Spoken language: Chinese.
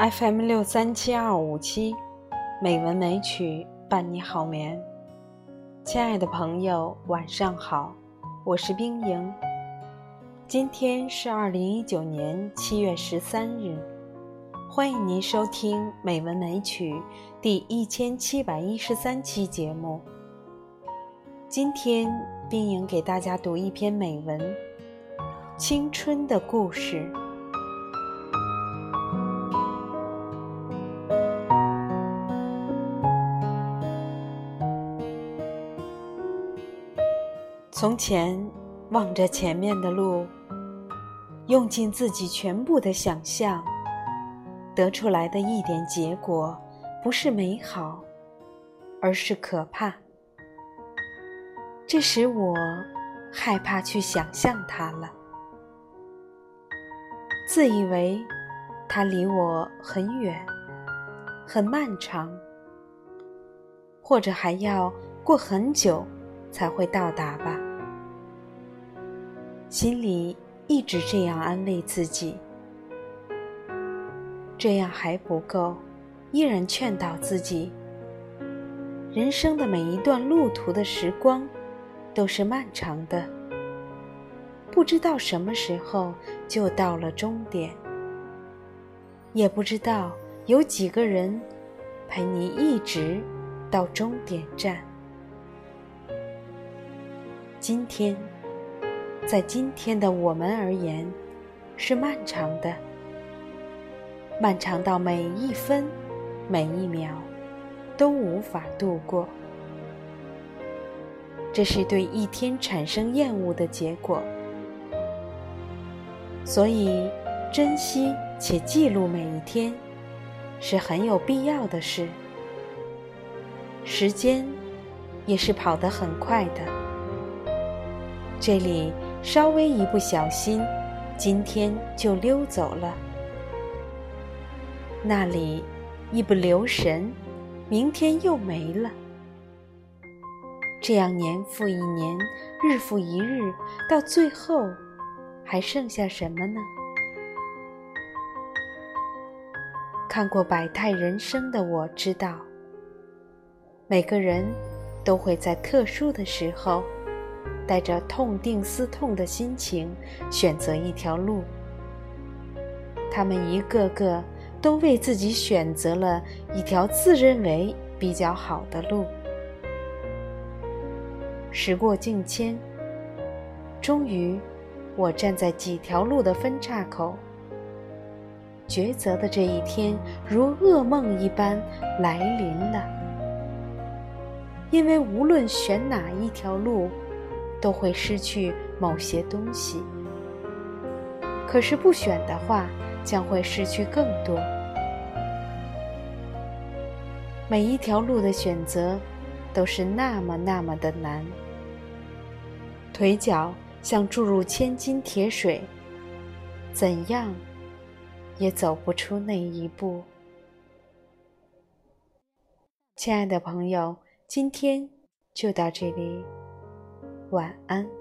FM 六三七二五七，美文美曲伴你好眠。亲爱的朋友，晚上好，我是冰莹。今天是二零一九年七月十三日，欢迎您收听《美文美曲》第一千七百一十三期节目。今天，冰莹给大家读一篇美文《青春的故事》。从前，望着前面的路，用尽自己全部的想象，得出来的一点结果，不是美好，而是可怕。这使我害怕去想象它了，自以为它离我很远，很漫长，或者还要过很久才会到达吧。心里一直这样安慰自己，这样还不够，依然劝导自己：人生的每一段路途的时光都是漫长的，不知道什么时候就到了终点，也不知道有几个人陪你一直到终点站。今天。在今天的我们而言，是漫长的，漫长到每一分、每一秒都无法度过。这是对一天产生厌恶的结果。所以，珍惜且记录每一天，是很有必要的事。时间也是跑得很快的。这里。稍微一不小心，今天就溜走了；那里一不留神，明天又没了。这样年复一年，日复一日，到最后，还剩下什么呢？看过百态人生的我知道，每个人都会在特殊的时候。带着痛定思痛的心情，选择一条路。他们一个个都为自己选择了一条自认为比较好的路。时过境迁，终于，我站在几条路的分岔口，抉择的这一天如噩梦一般来临了。因为无论选哪一条路。都会失去某些东西，可是不选的话，将会失去更多。每一条路的选择，都是那么那么的难，腿脚像注入千斤铁水，怎样也走不出那一步。亲爱的朋友，今天就到这里。晚安。